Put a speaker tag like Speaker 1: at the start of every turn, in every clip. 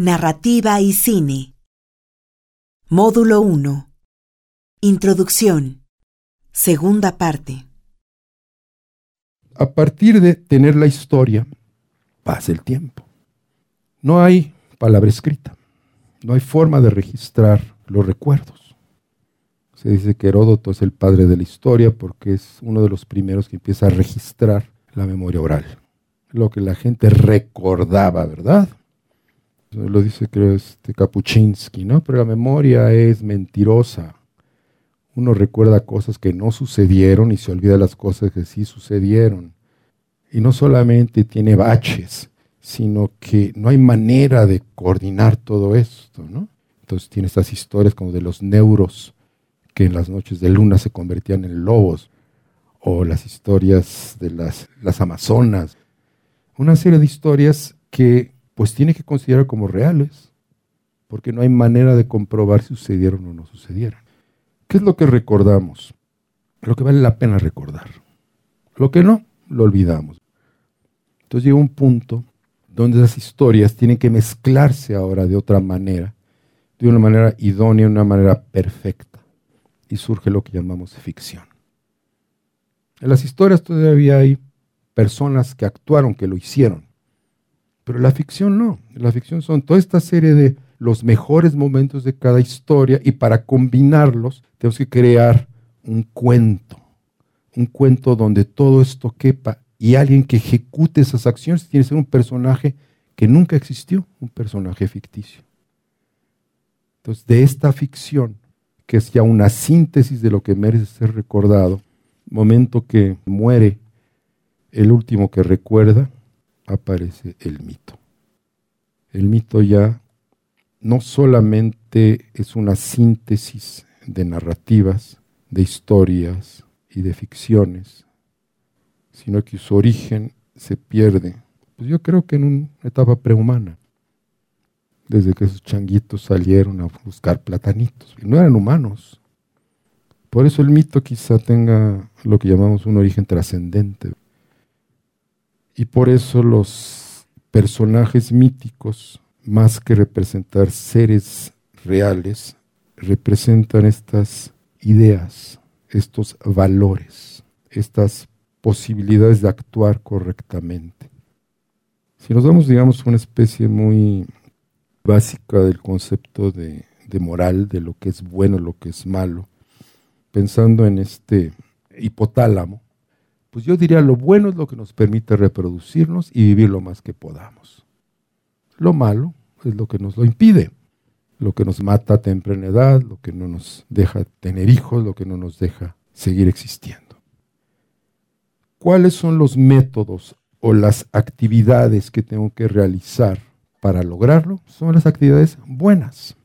Speaker 1: Narrativa y cine. Módulo 1. Introducción. Segunda parte.
Speaker 2: A partir de tener la historia, pasa el tiempo. No hay palabra escrita. No hay forma de registrar los recuerdos. Se dice que Heródoto es el padre de la historia porque es uno de los primeros que empieza a registrar la memoria oral. Lo que la gente recordaba, ¿verdad? Lo dice creo este Kapuczynski, ¿no? Pero la memoria es mentirosa. Uno recuerda cosas que no sucedieron y se olvida las cosas que sí sucedieron. Y no solamente tiene baches, sino que no hay manera de coordinar todo esto, ¿no? Entonces tiene estas historias como de los neuros que en las noches de luna se convertían en lobos, o las historias de las, las amazonas, una serie de historias que pues tiene que considerar como reales, porque no hay manera de comprobar si sucedieron o no sucedieron. ¿Qué es lo que recordamos? Lo que vale la pena recordar. Lo que no, lo olvidamos. Entonces llega un punto donde esas historias tienen que mezclarse ahora de otra manera, de una manera idónea, de una manera perfecta. Y surge lo que llamamos ficción. En las historias todavía hay personas que actuaron, que lo hicieron. Pero la ficción no. La ficción son toda esta serie de los mejores momentos de cada historia y para combinarlos tenemos que crear un cuento. Un cuento donde todo esto quepa y alguien que ejecute esas acciones tiene que ser un personaje que nunca existió, un personaje ficticio. Entonces, de esta ficción, que es ya una síntesis de lo que merece ser recordado, momento que muere el último que recuerda, aparece el mito. El mito ya no solamente es una síntesis de narrativas, de historias y de ficciones, sino que su origen se pierde, pues yo creo que en una etapa prehumana, desde que esos changuitos salieron a buscar platanitos, no eran humanos. Por eso el mito quizá tenga lo que llamamos un origen trascendente. Y por eso los personajes míticos, más que representar seres reales, representan estas ideas, estos valores, estas posibilidades de actuar correctamente. Si nos damos, digamos, una especie muy básica del concepto de, de moral, de lo que es bueno, lo que es malo, pensando en este hipotálamo, pues yo diría lo bueno es lo que nos permite reproducirnos y vivir lo más que podamos. Lo malo es lo que nos lo impide, lo que nos mata a temprana edad, lo que no nos deja tener hijos, lo que no nos deja seguir existiendo. ¿Cuáles son los métodos o las actividades que tengo que realizar para lograrlo? Son las actividades buenas.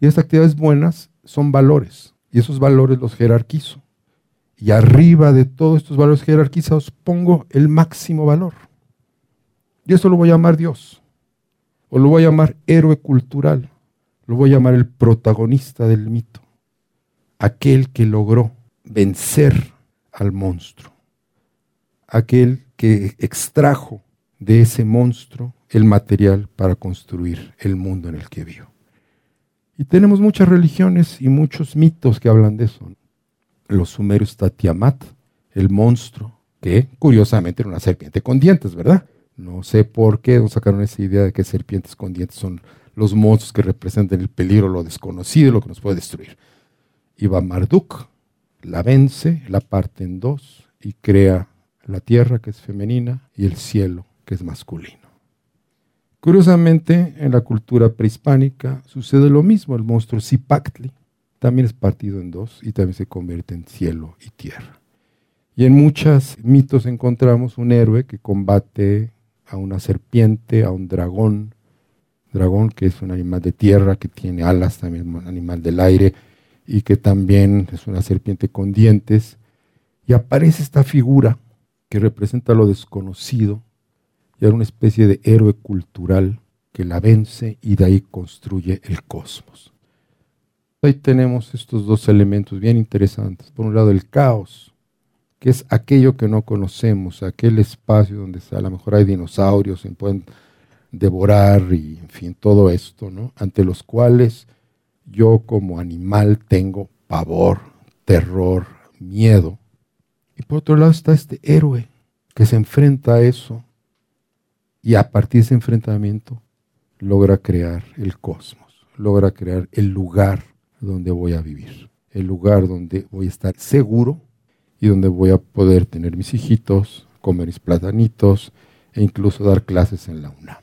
Speaker 2: Y esas actividades buenas son valores, y esos valores los jerarquizo. Y arriba de todos estos valores jerarquizados pongo el máximo valor. Y eso lo voy a llamar Dios. O lo voy a llamar héroe cultural. Lo voy a llamar el protagonista del mito. Aquel que logró vencer al monstruo. Aquel que extrajo de ese monstruo el material para construir el mundo en el que vivo. Y tenemos muchas religiones y muchos mitos que hablan de eso los sumerios está Tiamat, el monstruo, que curiosamente era una serpiente con dientes, ¿verdad? No sé por qué nos sacaron esa idea de que serpientes con dientes son los monstruos que representan el peligro, lo desconocido, lo que nos puede destruir. Y va Marduk, la vence, la parte en dos y crea la tierra, que es femenina, y el cielo, que es masculino. Curiosamente, en la cultura prehispánica sucede lo mismo. El monstruo Zipactli también es partido en dos y también se convierte en cielo y tierra. Y en muchos mitos encontramos un héroe que combate a una serpiente, a un dragón, dragón que es un animal de tierra, que tiene alas, también un animal del aire, y que también es una serpiente con dientes. Y aparece esta figura que representa lo desconocido, y era una especie de héroe cultural que la vence y de ahí construye el cosmos. Ahí tenemos estos dos elementos bien interesantes. Por un lado, el caos, que es aquello que no conocemos, aquel espacio donde a lo mejor hay dinosaurios, se pueden devorar y, en fin, todo esto, ¿no? Ante los cuales yo como animal tengo pavor, terror, miedo. Y por otro lado está este héroe que se enfrenta a eso y a partir de ese enfrentamiento logra crear el cosmos, logra crear el lugar donde voy a vivir, el lugar donde voy a estar seguro y donde voy a poder tener mis hijitos, comer mis platanitos e incluso dar clases en la UNAM.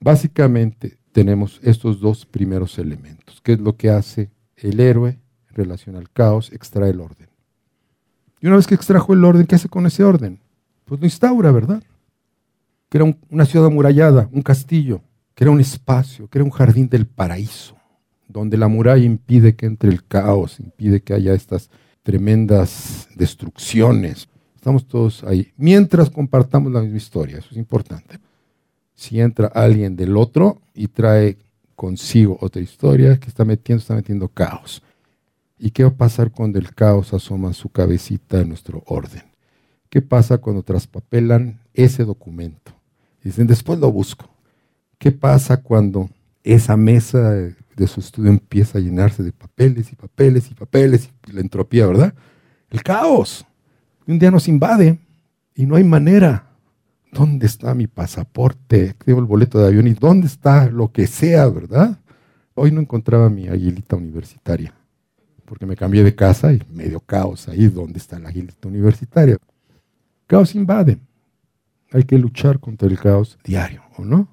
Speaker 2: Básicamente tenemos estos dos primeros elementos. ¿Qué es lo que hace el héroe en relación al caos? Extrae el orden. Y una vez que extrajo el orden, ¿qué hace con ese orden? Pues lo instaura, ¿verdad? Que era una ciudad amurallada, un castillo, que era un espacio, que era un jardín del paraíso, donde la muralla impide que entre el caos, impide que haya estas tremendas destrucciones. Estamos todos ahí, mientras compartamos la misma historia, eso es importante si entra alguien del otro y trae consigo otra historia que está metiendo, está metiendo caos. ¿Y qué va a pasar cuando el caos asoma su cabecita en nuestro orden? ¿Qué pasa cuando traspapelan ese documento? Dicen, después lo busco. ¿Qué pasa cuando esa mesa de su estudio empieza a llenarse de papeles y papeles y papeles y la entropía, ¿verdad? El caos. Un día nos invade y no hay manera ¿Dónde está mi pasaporte? Tengo el boleto de avión y ¿dónde está lo que sea, verdad? Hoy no encontraba mi aguilita universitaria, porque me cambié de casa y medio caos ahí, ¿dónde está la aguilita universitaria? Caos invade. Hay que luchar contra el caos diario, ¿o no?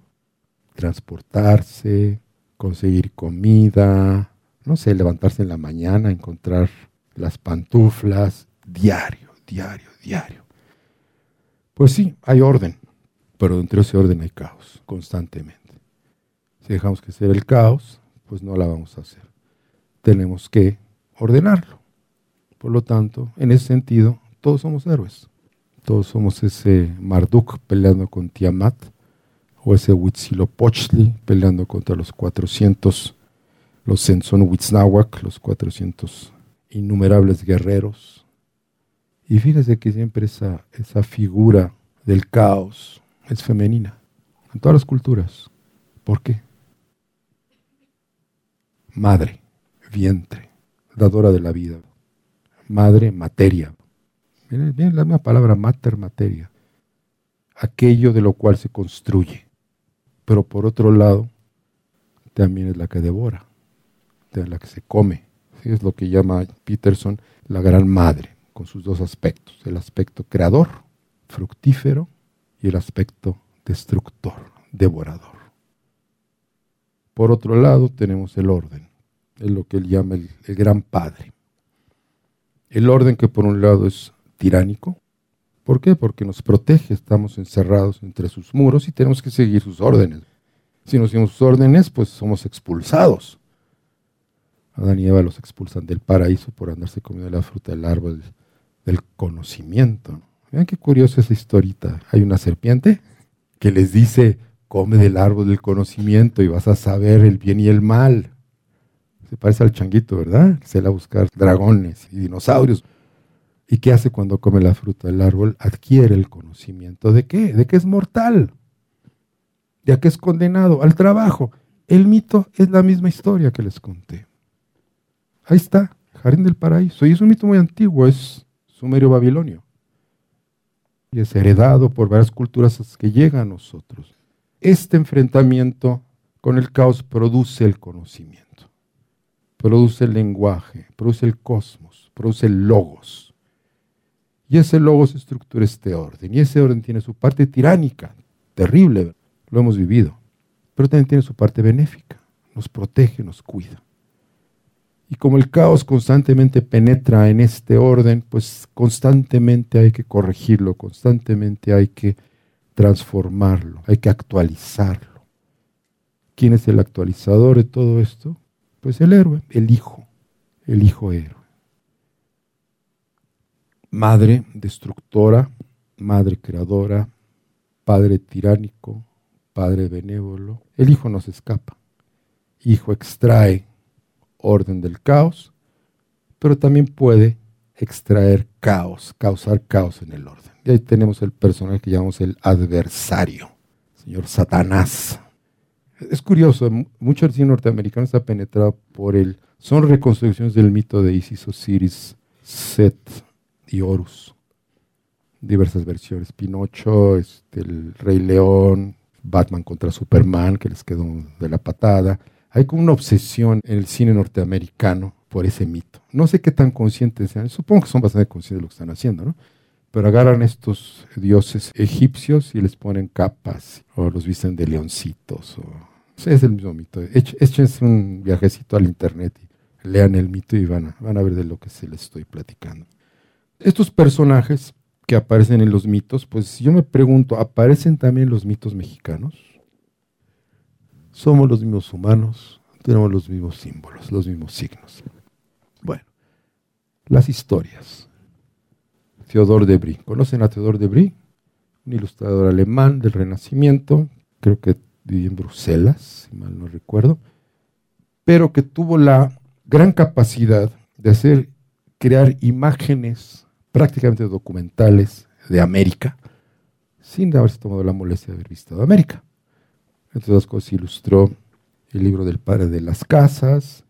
Speaker 2: Transportarse, conseguir comida, no sé, levantarse en la mañana, encontrar las pantuflas, diario, diario, diario. Pues sí, hay orden, pero dentro de ese orden hay caos constantemente. Si dejamos que sea el caos, pues no la vamos a hacer. Tenemos que ordenarlo. Por lo tanto, en ese sentido, todos somos héroes. Todos somos ese Marduk peleando con Tiamat, o ese Huitzilopochtli peleando contra los 400, los Senzon los 400 innumerables guerreros y fíjese que siempre esa, esa figura del caos es femenina, en todas las culturas. ¿Por qué? Madre, vientre, dadora de la vida. Madre, materia. Miren, la misma palabra, mater, materia. Aquello de lo cual se construye. Pero por otro lado, también es la que devora, de la que se come. Es lo que llama Peterson la gran madre con sus dos aspectos, el aspecto creador, fructífero, y el aspecto destructor, devorador. Por otro lado tenemos el orden, es lo que él llama el gran padre. El orden que por un lado es tiránico, ¿por qué? Porque nos protege, estamos encerrados entre sus muros y tenemos que seguir sus órdenes. Si no seguimos sus órdenes, pues somos expulsados. Adán y Eva los expulsan del paraíso por andarse comiendo la fruta del árbol del conocimiento. Vean qué curiosa esa historita. Hay una serpiente que les dice, come del árbol del conocimiento y vas a saber el bien y el mal. Se parece al changuito, ¿verdad? Se va a buscar dragones y dinosaurios. ¿Y qué hace cuando come la fruta del árbol? Adquiere el conocimiento. ¿De qué? De que es mortal. De que es condenado al trabajo. El mito es la misma historia que les conté. Ahí está, Jardín del Paraíso. Y es un mito muy antiguo, es sumerio babilonio. Y es heredado por varias culturas que llegan a nosotros. Este enfrentamiento con el caos produce el conocimiento, produce el lenguaje, produce el cosmos, produce el logos. Y ese logos estructura este orden. Y ese orden tiene su parte tiránica, terrible, lo hemos vivido, pero también tiene su parte benéfica, nos protege, nos cuida. Y como el caos constantemente penetra en este orden, pues constantemente hay que corregirlo, constantemente hay que transformarlo, hay que actualizarlo. ¿Quién es el actualizador de todo esto? Pues el héroe, el hijo, el hijo héroe. Madre destructora, madre creadora, padre tiránico, padre benévolo. El hijo no se escapa. Hijo extrae orden del caos, pero también puede extraer caos, causar caos en el orden. Y ahí tenemos el personaje que llamamos el adversario. señor Satanás. Es curioso, mucho cine norteamericano está penetrado por el... Son reconstrucciones del mito de Isis, Osiris, Set y Horus. Diversas versiones. Pinocho, este, el Rey León, Batman contra Superman, que les quedó de la patada. Hay como una obsesión en el cine norteamericano por ese mito. No sé qué tan conscientes sean, supongo que son bastante conscientes de lo que están haciendo, ¿no? Pero agarran estos dioses egipcios y les ponen capas o los visten de leoncitos. O... es el mismo mito. Échense un viajecito al internet y lean el mito y van a, van a ver de lo que se les estoy platicando. Estos personajes que aparecen en los mitos, pues yo me pregunto, ¿aparecen también los mitos mexicanos? Somos los mismos humanos, tenemos los mismos símbolos, los mismos signos. Bueno, las historias. Theodor de Brie. ¿Conocen a Theodor de Brie? Un ilustrador alemán del Renacimiento, creo que vivía en Bruselas, si mal no recuerdo, pero que tuvo la gran capacidad de hacer, crear imágenes prácticamente documentales de América, sin haberse tomado la molestia de haber visitado América. Entre otras cosas, ilustró el libro del padre de las casas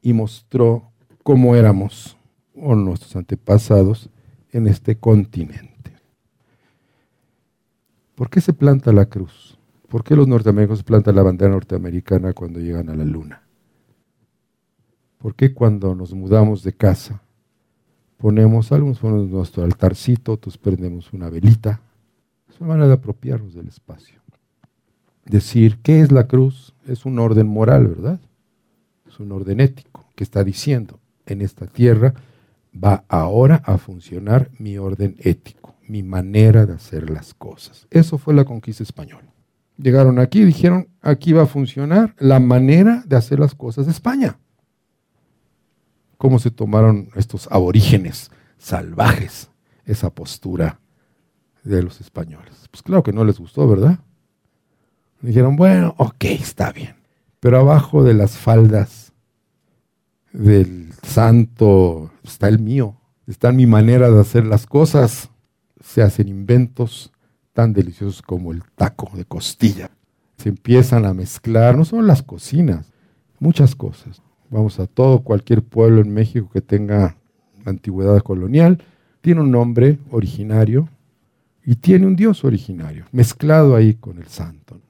Speaker 2: y mostró cómo éramos, o nuestros antepasados, en este continente. ¿Por qué se planta la cruz? ¿Por qué los norteamericanos plantan la bandera norteamericana cuando llegan a la luna? ¿Por qué cuando nos mudamos de casa ponemos, algunos ponemos nuestro altarcito, otros prendemos una velita. Es una manera de apropiarnos del espacio. Decir, ¿qué es la cruz? Es un orden moral, ¿verdad? Es un orden ético que está diciendo, en esta tierra va ahora a funcionar mi orden ético, mi manera de hacer las cosas. Eso fue la conquista española. Llegaron aquí y dijeron, aquí va a funcionar la manera de hacer las cosas de España cómo se tomaron estos aborígenes salvajes esa postura de los españoles. Pues claro que no les gustó, ¿verdad? Dijeron, bueno, ok, está bien. Pero abajo de las faldas del santo está el mío, está mi manera de hacer las cosas. Se hacen inventos tan deliciosos como el taco de costilla. Se empiezan a mezclar, no solo las cocinas, muchas cosas. Vamos a todo, cualquier pueblo en México que tenga antigüedad colonial, tiene un nombre originario y tiene un dios originario, mezclado ahí con el santo.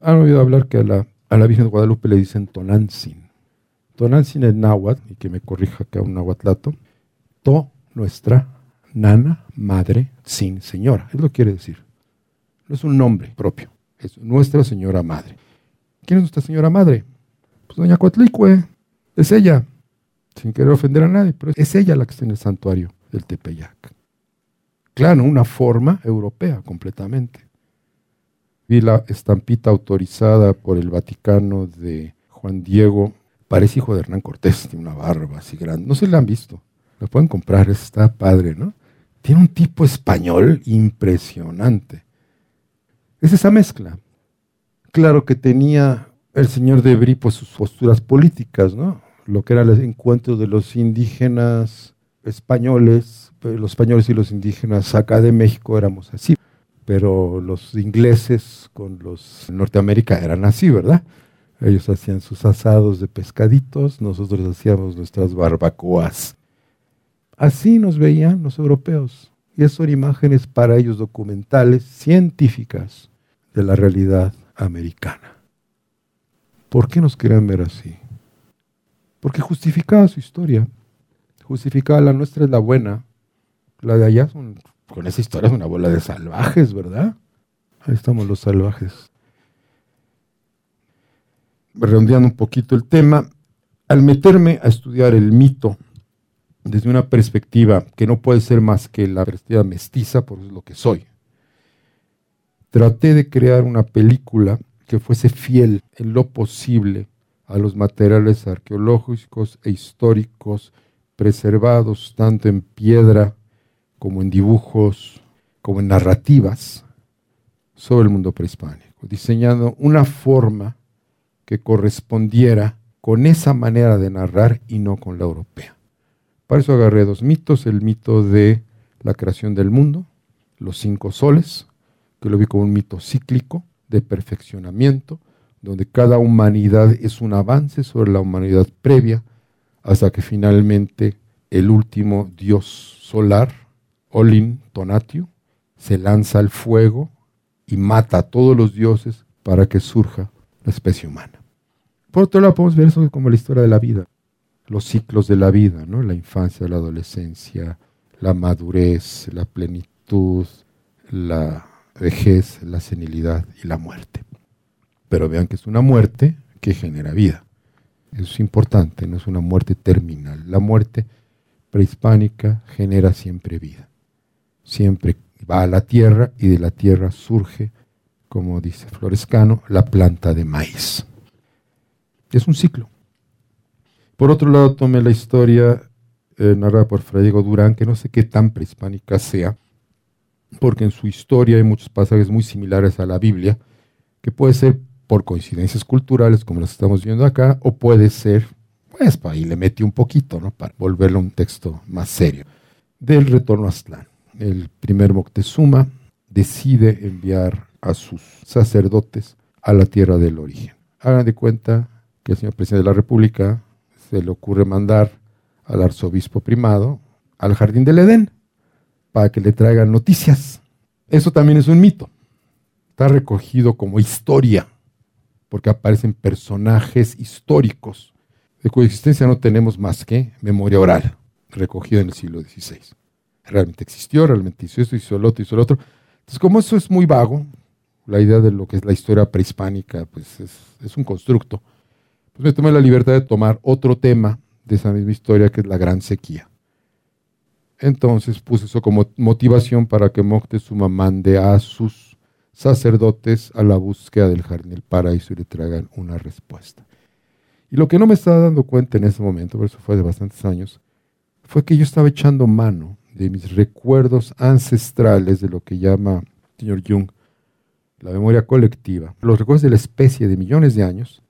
Speaker 2: Han oído hablar que a la, Virgen de Guadalupe le dicen Tonantzin. Tonantzin es náhuatl, y que me corrija acá un náhuatlato. To, nuestra, nana, madre, sin, señora. Es lo que quiere decir. No es un nombre propio, es nuestra señora madre. ¿Quién es nuestra señora madre? Pues doña Coatlicue, es ella, sin querer ofender a nadie, pero es ella la que está en el santuario del Tepeyac. Claro, una forma europea completamente. Vi la estampita autorizada por el Vaticano de Juan Diego, parece hijo de Hernán Cortés, tiene una barba así grande, no se la han visto, la pueden comprar, está padre, ¿no? Tiene un tipo español impresionante. Es esa mezcla. Claro que tenía el señor de Brie, pues sus posturas políticas, ¿no? Lo que era el encuentro de los indígenas españoles, los españoles y los indígenas acá de México éramos así, pero los ingleses con los Norteamérica eran así, ¿verdad? Ellos hacían sus asados de pescaditos, nosotros hacíamos nuestras barbacoas. Así nos veían los europeos. Y esas son imágenes para ellos documentales, científicas de la realidad americana. ¿Por qué nos querían ver así? Porque justificaba su historia. Justificaba la nuestra es la buena. La de allá con esa historia es una bola de salvajes, ¿verdad? Ahí estamos los salvajes. Redondeando un poquito el tema, al meterme a estudiar el mito desde una perspectiva que no puede ser más que la perspectiva mestiza, por lo que soy, traté de crear una película que fuese fiel en lo posible a los materiales arqueológicos e históricos preservados tanto en piedra como en dibujos, como en narrativas sobre el mundo prehispánico, diseñando una forma que correspondiera con esa manera de narrar y no con la europea. Para eso agarré dos mitos, el mito de la creación del mundo, los cinco soles, que lo vi como un mito cíclico de perfeccionamiento, donde cada humanidad es un avance sobre la humanidad previa, hasta que finalmente el último dios solar, Olin Tonatio, se lanza al fuego y mata a todos los dioses para que surja la especie humana. Por otro lado, podemos ver eso como la historia de la vida, los ciclos de la vida, ¿no? la infancia, la adolescencia, la madurez, la plenitud, la vejez, la senilidad y la muerte. Pero vean que es una muerte que genera vida. Eso es importante, no es una muerte terminal. La muerte prehispánica genera siempre vida. Siempre va a la tierra y de la tierra surge, como dice Florescano, la planta de maíz. Es un ciclo. Por otro lado, tomé la historia eh, narrada por Fray Diego Durán, que no sé qué tan prehispánica sea, porque en su historia hay muchos pasajes muy similares a la Biblia, que puede ser por coincidencias culturales, como las estamos viendo acá, o puede ser, pues, ahí le metí un poquito, ¿no? Para volverlo un texto más serio. Del retorno a Aztlán. El primer Moctezuma decide enviar a sus sacerdotes a la tierra del origen. Hagan de cuenta que el señor presidente de la República se le ocurre mandar al arzobispo primado al jardín del Edén para que le traigan noticias. Eso también es un mito. Está recogido como historia, porque aparecen personajes históricos de cuya existencia no tenemos más que memoria oral, recogida en el siglo XVI. Realmente existió, realmente hizo esto, hizo lo otro, hizo lo otro. Entonces, como eso es muy vago, la idea de lo que es la historia prehispánica, pues es, es un constructo, pues me tomé la libertad de tomar otro tema de esa misma historia, que es la gran sequía. Entonces puse eso como motivación para que Moctezuma mande a sus sacerdotes a la búsqueda del jardín del paraíso y le traigan una respuesta. Y lo que no me estaba dando cuenta en ese momento, pero eso fue de bastantes años, fue que yo estaba echando mano de mis recuerdos ancestrales de lo que llama el señor Jung la memoria colectiva, los recuerdos de la especie de millones de años,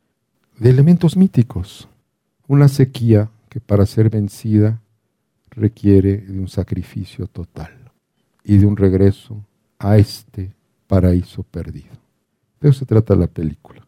Speaker 2: de elementos míticos. Una sequía que para ser vencida requiere de un sacrificio total y de un regreso a este paraíso perdido. De eso se trata la película.